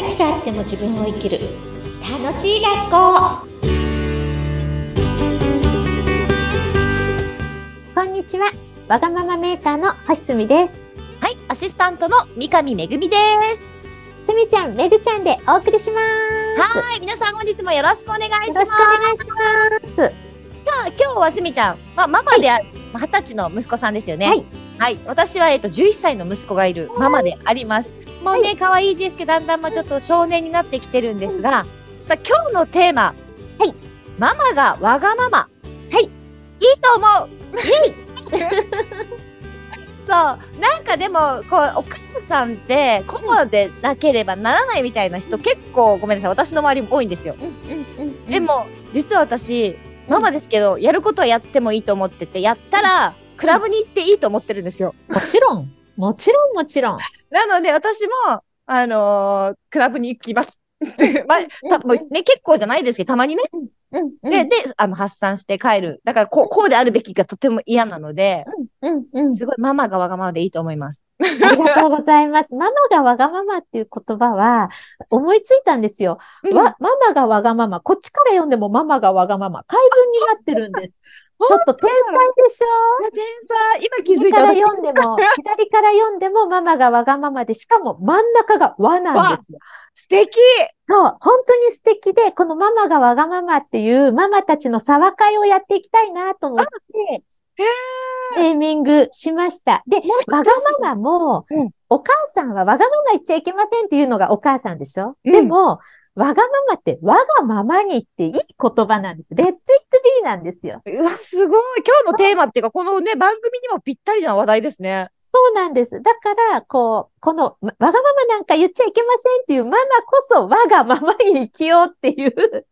何があっても自分を生きる楽しい学校こんにちはわがままメーカーの星澄ですはい、アシスタントの三上めぐみです。すみちゃんめぐちゃんでお送りしますはい、皆さん本日もよろしくお願いします。よろしくお願いしますさあ、今日はすみちゃん、まあ、ママであ、まあ二十歳の息子さんですよね。はい。はい、私は、えっと、11歳の息子がいるママであります。もうね、可愛いですけど、だんだんまあちょっと少年になってきてるんですが、さあ、今日のテーマ。はい。ママがわがまま。はいいいと思う そう。なんかでも、こう、お母さんって、こうでなければならないみたいな人、結構ごめんなさい。私の周りも多いんですよ。うんうんうんでも、実は私、ママですけど、やることはやってもいいと思ってて、やったら、クラブに行っていいと思ってるんですよ。もちろんもちろんもちろんなので、私も、あのークラブに行きます。まあ、たね、結構じゃないですけど、たまにね。うんうんで、で、あの、発散して帰る。だから、こう、こうであるべきがとても嫌なので、うんうんすごいママがわがままでいいと思います。ありがとうございます。ママがわがままっていう言葉は思いついたんですよ。うんわ、ママがわがまま。こっちから読んでもママがわがまま。解文になってるんです。ちょっと天才でしょ？天才。今気づ右からいた私。読んでも、左から読んでもママがわがままで、しかも真ん中が和なんですよ。素敵。そう、本当に素敵。で、このママがわがままっていうママたちの騒会をやっていきたいなと思って、へネーミングしました。で、わがままも、うん。お母さんはわがまま言っちゃいけませんっていうのがお母さんでしょ、うん。でも、わがままってわがままにっていい言葉なんです。レッド・イット・ビーなんですよ。うわ、すごい今日のテーマっていうか、このね、番組にもぴったりな話題ですね。そうなんです。だから、こう、この、わわがままなんか言っちゃいけませんっていうママこそ我がままに生きようっていう。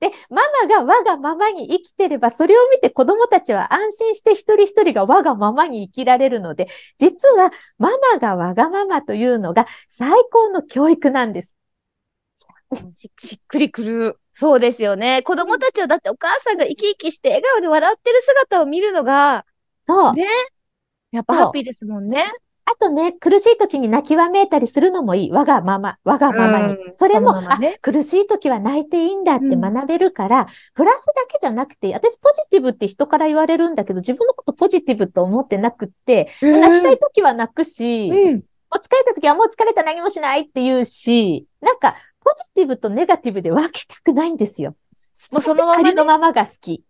で、ママが我がままに生きてれば、それを見て子供たちは安心して一人一人が我がままに生きられるので、実はママがわがままというのが最高の教育なんです。ししっくりくる。そうですよね。子供たちはだってお母さんが生き生きして笑顔で笑ってる姿を見るのが、そう。ねやっぱハッピーですもんね。あとね、苦しい時に泣きわめいたりするのもいい。我がまま、我がままに。うんそれも、ままねあ、苦しい時は泣いていいんだってうん学べるから、プラスだけじゃなくて、私ポジティブって人から言われるんだけど、自分のことポジティブと思ってなくって、泣きたい時は泣くし、うん。もう疲れた時はもう疲れた何もしないって言うし、なんか、ポジティブとネガティブで分けたくないんですよ。もうそのままねありのままが好き。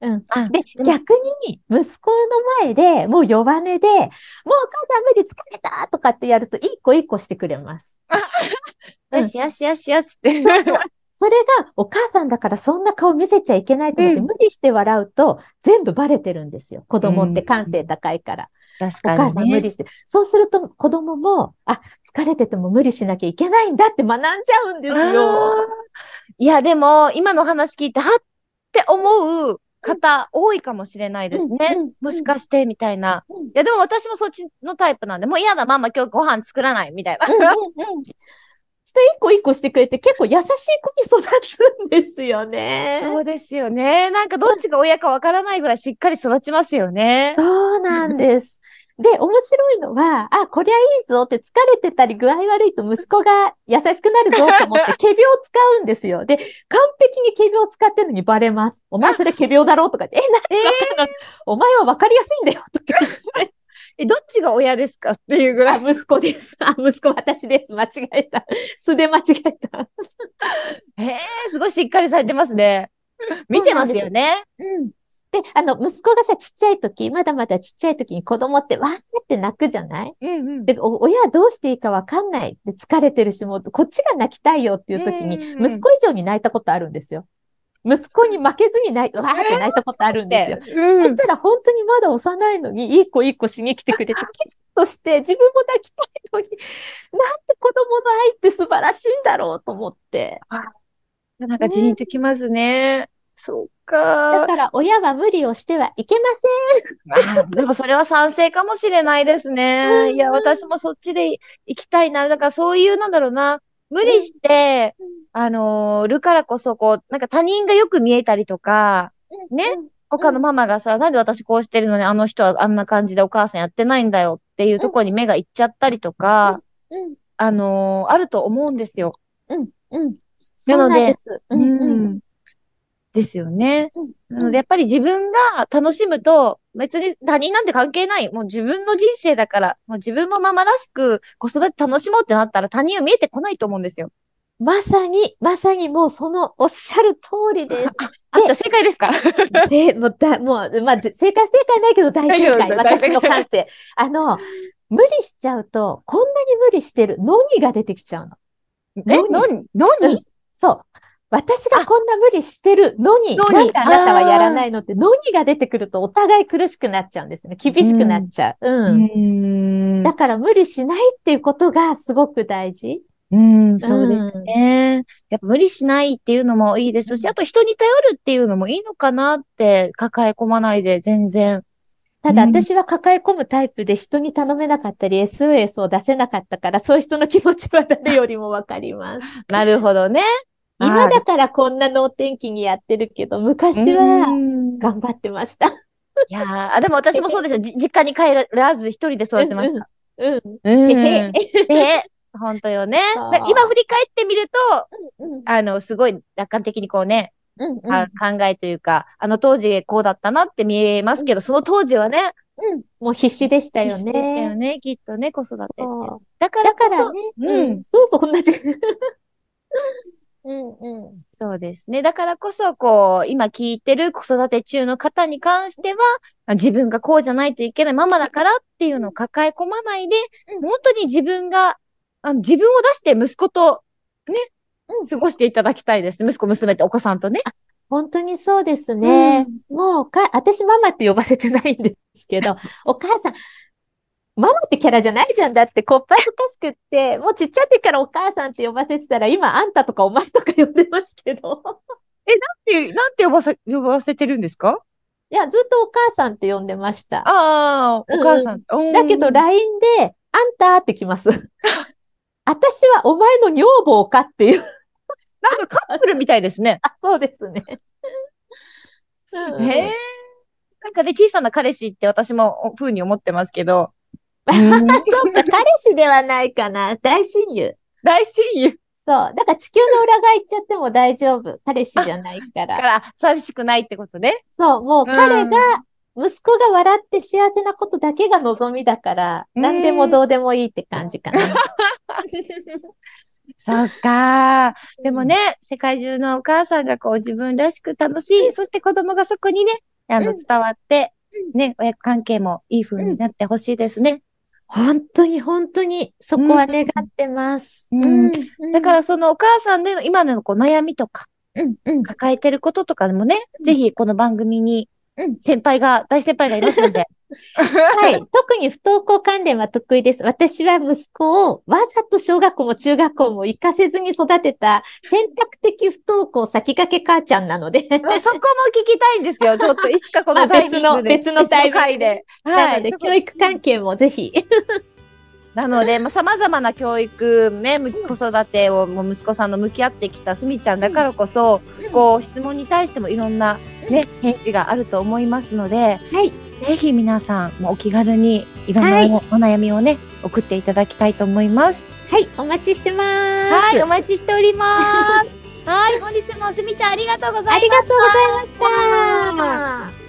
うん。あで、も逆に、息子の前で、もう弱音で、もうお母さん無理疲れたとかってやると、一個一個してくれます。うんよしよしよしよしって。それが、お母さんだからそんな顔見せちゃいけないと思って、うん無理して笑うと、全部バレてるんですよ。子供って感性高いから。確お母さん無理して。そうすると、子供も、あ、疲れてても無理しなきゃいけないんだって学んじゃうんですよ。いや、でも、今の話聞いて、はって思う方、多いかもしれないですね。うんうんもしかして、みたいな。うんいや、でも私もそっちのタイプなんで、もう嫌だ、ママ今日ご飯作らない、みたいな。うんうんうん人一個一個してくれて結構優しい子に育つんですよね。そうですよね。なんかどっちが親かわからないぐらいしっかり育ちますよね。そうなんです。で、面白いのは、あ、こりゃいいぞって疲れてたり具合悪いと息子が優しくなるぞと思って、仮病を使うんですよ。で、完璧に仮病を使ってるのにバレます。お前それ仮病だろうとか言って、え、なん えでわかるのお前はわかりやすいんだよとかえ、どっちが親ですかっていうぐらあ、い。息子です。あ、息子私です。間違えた。素で間違えた。えー、すごいしっかりされてますね。見てますよね。うん。で、あの、息子がさ、ちっちゃい時、まだまだちっちゃい時に子供ってわーって泣くじゃない？うんうん。で、お親はどうしていいかわかんない。で、疲れてるし、もう、こっちが泣きたいよっていう時に、息子以上に泣いたことあるんですよ。息子に負けずに泣い、わーって泣いたことあるんですよ。うんそしたら本当にまだ幼いのに、いい子いい子しに来てくれて、キュッとして自分も泣きたいのに、なんて子供の愛って素晴らしいんだろうと思って。なんかじんときますね。そうだか。から親は無理をしてはいけません。あでもそれは賛成かもしれないですね。いや、私もそっちで行きたいな。だからそういう、なんだろうな。無理して、あのー、るからこそ、こう、なんか他人がよく見えたりとか、ね？うん。他のママがさ、なんで私こうしてるのにあの人はあんな感じでお母さんやってないんだよっていうところに目がいっちゃったりとか、うん。あのーあると思うんですよ。うん、うん。なのでそうなんです。うん、うん。ですよね。うん。なので、やっぱり自分が楽しむと、別に他人なんて関係ない。もう自分の人生だから、もう自分もママらしく子育て楽しもうってなったら他人は見えてこないと思うんですよ。まさに、まさにもうそのおっしゃる通りです。あ、じゃあ正解ですか？せもうだ、もう、まあ、で正解正解ないけど大正解。私の感性。あの、無理しちゃうと、こんなに無理してるのにが出てきちゃうの。え、何何何そう。私がこんな無理してるのに、なんであなたはやらないの？って、のにが出てくるとお互い苦しくなっちゃうんですね。厳しくなっちゃう。うん。んだから無理しないっていうことがすごく大事。うん、そうですね。やっぱ無理しないっていうのもいいですし、あと人に頼るっていうのもいいのかなって抱え込まないで全然。ただうん私は抱え込むタイプで人に頼めなかったり SOS を出せなかったから、そういう人の気持ちは誰よりもわかります。なるほどね。今だからこんな能天気にやってるけど、昔うはん頑張ってました。いやでも私もそうですよ。じ実家に帰らず一人で育ってました。うん。うん。へへで、本当よね。今振り返ってみると、うんあの、すごい楽観的にこうね、うんか考えというか、あの当時こうだったなって見えますけど、その当時はね、うん。もう必死でしたよ必死でしたよね。ね、きっとね、子育てって。だからこそ、だからね、うんうん。そうそう、同じ。うんうん。そうですね。だからこそ、こう、今聞いてる子育て中の方に関しては、自分がこうじゃないといけないママだからっていうのを抱え込まないで、うん本当に自分が、あの自分を出して息子とね、うん過ごしていただきたいです。息子、娘ってお子さんとね。本当にそうですね。もうか、私ママって呼ばせてないんですけど、お母さん、ママってキャラじゃないじゃんだって、こっぱずかしくって、もうちっちゃい時からお母さんって呼ばせてたら、今あんたとかお前とか呼んでますけど。え、なんて呼ばせ、呼ばせてるんですか？いや、ずっとお母さんって呼んでました。ああ、お母さん。うんだけど、LINE で、あんたってきます。私はお前の女房かっていう。なんかカップルみたいですね。あ、そうですね。うんへえ。なんかね、小さな彼氏って私も風に思ってますけど。うんそうか、彼氏ではないかな。大親友。大親友そう。だから地球の裏側行っちゃっても大丈夫。彼氏じゃないか。からら寂しくないってことね。そう、もう彼うんが、息子が笑って幸せなことだけが望みだから、うん何でもどうでもいいって感じかな。そっかー。でもね、世界中のお母さんがこう自分らしく楽しい、そして子供がそこにね、あの、うん伝わって、ね、親子関係もいい風になってほしいですね。本当に本当にそこは願ってます。うん。うん。だからそのお母さんでの今のこう悩みとか、うんうん。抱えてることとかでもね、うん。ぜひこの番組にうん。先輩が、大先輩がいますので。はい。特に不登校関連は得意です。私は息子をわざと小学校も中学校も行かせずに育てた選択的不登校先駆け母ちゃんなので。そこも聞きたいんですよ。ちょっといつかこのタイミングで。別の別のタイミングで回で。なので、教育関係もぜひ。なので、まあ、様々な教育、ね、む子育てをもう息子さんの向き合ってきたすみちゃんだからこそ、こう、質問に対してもいろんなね、返事があると思いますので、はい。ぜひ皆さん、もうお気軽にいろんなはいお悩みをね、送っていただきたいと思います。はい。お待ちしてます。はい、お待ちしております。はい、本日もすみちゃんありがとうございました。ありがとうございました。